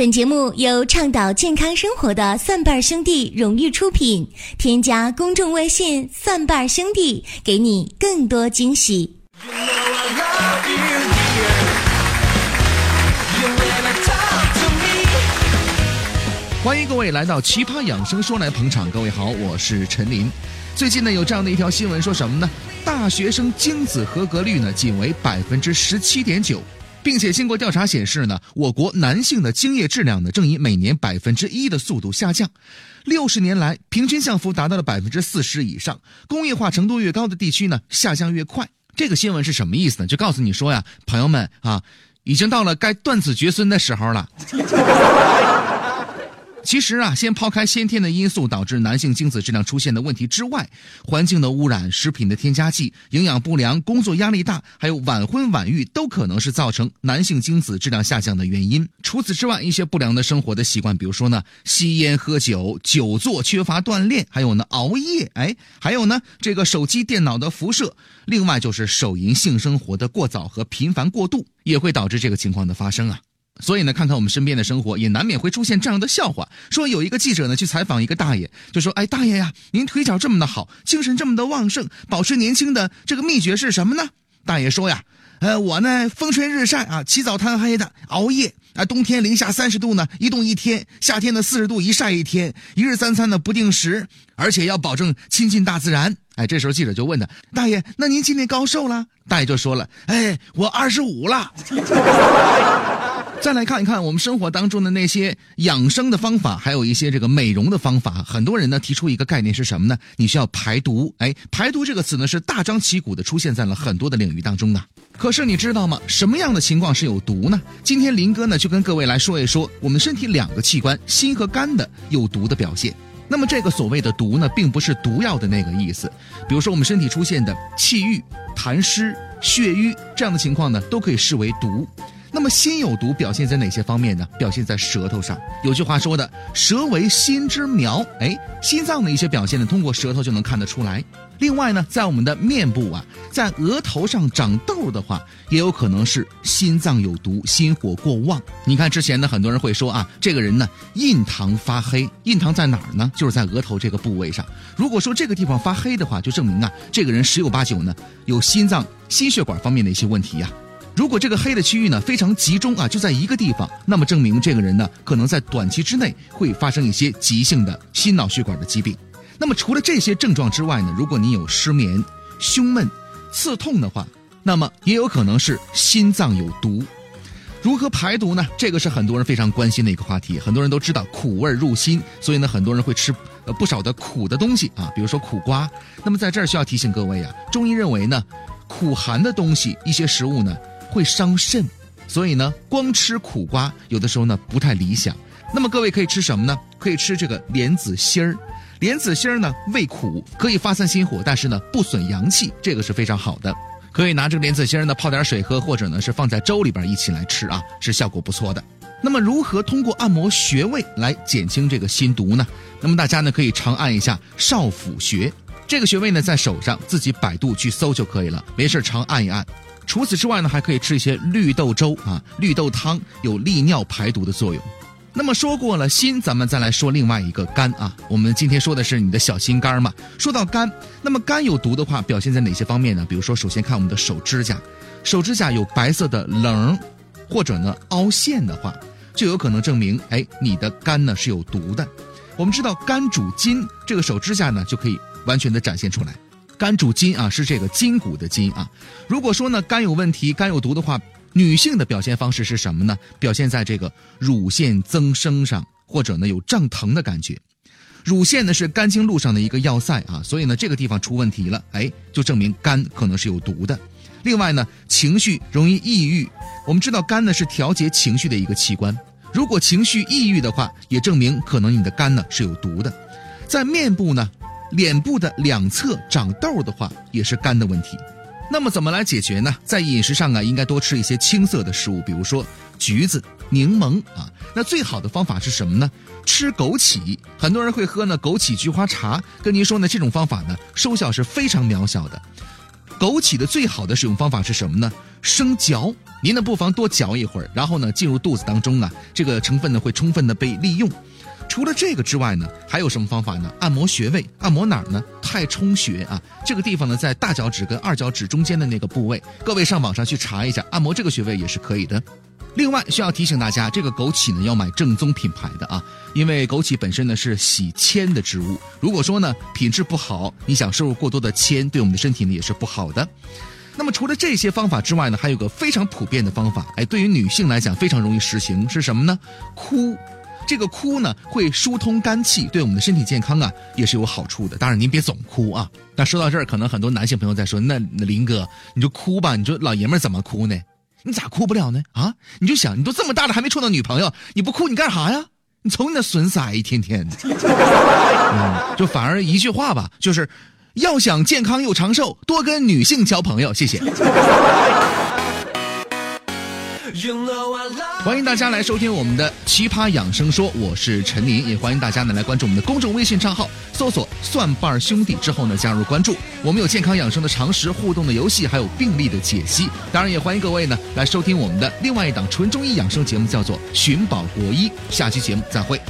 本节目由倡导健康生活的蒜瓣兄弟荣誉出品。添加公众微信“蒜瓣兄弟”，给你更多惊喜。欢迎各位来到《奇葩养生说》来捧场。各位好，我是陈林。最近呢，有这样的一条新闻，说什么呢？大学生精子合格率呢，仅为百分之十七点九。并且经过调查显示呢，我国男性的精液质量呢正以每年百分之一的速度下降，六十年来平均降幅达到了百分之四十以上。工业化程度越高的地区呢，下降越快。这个新闻是什么意思呢？就告诉你说呀，朋友们啊，已经到了该断子绝孙的时候了。其实啊，先抛开先天的因素导致男性精子质量出现的问题之外，环境的污染、食品的添加剂、营养不良、工作压力大，还有晚婚晚育，都可能是造成男性精子质量下降的原因。除此之外，一些不良的生活的习惯，比如说呢，吸烟、喝酒、久坐、缺乏锻炼，还有呢，熬夜，哎，还有呢，这个手机、电脑的辐射，另外就是手淫性生活的过早和频繁过度，也会导致这个情况的发生啊。所以呢，看看我们身边的生活，也难免会出现这样的笑话。说有一个记者呢去采访一个大爷，就说：“哎，大爷呀，您腿脚这么的好，精神这么的旺盛，保持年轻的这个秘诀是什么呢？”大爷说呀：“呃，我呢风吹日晒啊，起早贪黑的熬夜啊，冬天零下三十度呢一冻一天，夏天的四十度一晒一天，一日三餐呢不定时，而且要保证亲近大自然。”哎，这时候记者就问他：“大爷，那您今年高寿了？”大爷就说了：“哎，我二十五了。”再来看一看我们生活当中的那些养生的方法，还有一些这个美容的方法。很多人呢提出一个概念是什么呢？你需要排毒。哎，排毒这个词呢是大张旗鼓的出现在了很多的领域当中呢。可是你知道吗？什么样的情况是有毒呢？今天林哥呢就跟各位来说一说我们身体两个器官心和肝的有毒的表现。那么这个所谓的毒呢，并不是毒药的那个意思。比如说我们身体出现的气郁、痰湿、血瘀这样的情况呢，都可以视为毒。那么心有毒表现在哪些方面呢？表现在舌头上。有句话说的“舌为心之苗”，哎，心脏的一些表现呢，通过舌头就能看得出来。另外呢，在我们的面部啊，在额头上长痘的话，也有可能是心脏有毒，心火过旺。你看之前呢，很多人会说啊，这个人呢印堂发黑，印堂在哪儿呢？就是在额头这个部位上。如果说这个地方发黑的话，就证明啊，这个人十有八九呢有心脏、心血管方面的一些问题呀。如果这个黑的区域呢非常集中啊，就在一个地方，那么证明这个人呢可能在短期之内会发生一些急性的心脑血管的疾病。那么除了这些症状之外呢，如果你有失眠、胸闷、刺痛的话，那么也有可能是心脏有毒。如何排毒呢？这个是很多人非常关心的一个话题。很多人都知道苦味入心，所以呢很多人会吃呃不少的苦的东西啊，比如说苦瓜。那么在这儿需要提醒各位啊，中医认为呢，苦寒的东西一些食物呢。会伤肾，所以呢，光吃苦瓜有的时候呢不太理想。那么各位可以吃什么呢？可以吃这个莲子心儿。莲子心儿呢味苦，可以发散心火，但是呢不损阳气，这个是非常好的。可以拿这个莲子心儿呢泡点水喝，或者呢是放在粥里边一起来吃啊，是效果不错的。那么如何通过按摩穴位来减轻这个心毒呢？那么大家呢可以常按一下少府穴，这个穴位呢在手上，自己百度去搜就可以了，没事常按一按。除此之外呢，还可以吃一些绿豆粥啊，绿豆汤有利尿排毒的作用。那么说过了心，咱们再来说另外一个肝啊。我们今天说的是你的小心肝嘛。说到肝，那么肝有毒的话，表现在哪些方面呢？比如说，首先看我们的手指甲，手指甲有白色的棱，或者呢凹陷的话，就有可能证明，哎，你的肝呢是有毒的。我们知道肝主筋，这个手指甲呢就可以完全的展现出来。肝主筋啊，是这个筋骨的筋啊。如果说呢肝有问题、肝有毒的话，女性的表现方式是什么呢？表现在这个乳腺增生上，或者呢有胀疼的感觉。乳腺呢是肝经路上的一个要塞啊，所以呢这个地方出问题了，哎，就证明肝可能是有毒的。另外呢，情绪容易抑郁。我们知道肝呢是调节情绪的一个器官，如果情绪抑郁的话，也证明可能你的肝呢是有毒的。在面部呢。脸部的两侧长痘的话，也是肝的问题。那么怎么来解决呢？在饮食上啊，应该多吃一些青色的食物，比如说橘子、柠檬啊。那最好的方法是什么呢？吃枸杞。很多人会喝呢枸杞菊花茶，跟您说呢，这种方法呢，收效是非常渺小的。枸杞的最好的使用方法是什么呢？生嚼，您呢不妨多嚼一会儿，然后呢进入肚子当中啊，这个成分呢会充分的被利用。除了这个之外呢，还有什么方法呢？按摩穴位，按摩哪儿呢？太冲穴啊，这个地方呢在大脚趾跟二脚趾中间的那个部位，各位上网上去查一下，按摩这个穴位也是可以的。另外需要提醒大家，这个枸杞呢要买正宗品牌的啊，因为枸杞本身呢是喜铅的植物，如果说呢品质不好，你想摄入过多的铅，对我们的身体呢也是不好的。那么除了这些方法之外呢，还有个非常普遍的方法，哎，对于女性来讲非常容易实行，是什么呢？哭。这个哭呢，会疏通肝气，对我们的身体健康啊也是有好处的。当然，您别总哭啊。那说到这儿，可能很多男性朋友在说：“那林哥，你就哭吧。你说老爷们怎么哭呢？你咋哭不了呢？啊？你就想，你都这么大了还没处到女朋友，你不哭你干啥呀？你瞅你那损色一天天的，嗯，就反而一句话吧，就是要想健康又长寿，多跟女性交朋友。谢谢。欢迎大家来收听我们的《奇葩养生说》，我是陈林，也欢迎大家呢来关注我们的公众微信账号，搜索“蒜瓣兄弟”之后呢加入关注。我们有健康养生的常识、互动的游戏，还有病例的解析。当然，也欢迎各位呢来收听我们的另外一档纯中医养生节目，叫做《寻宝国医》。下期节目再会。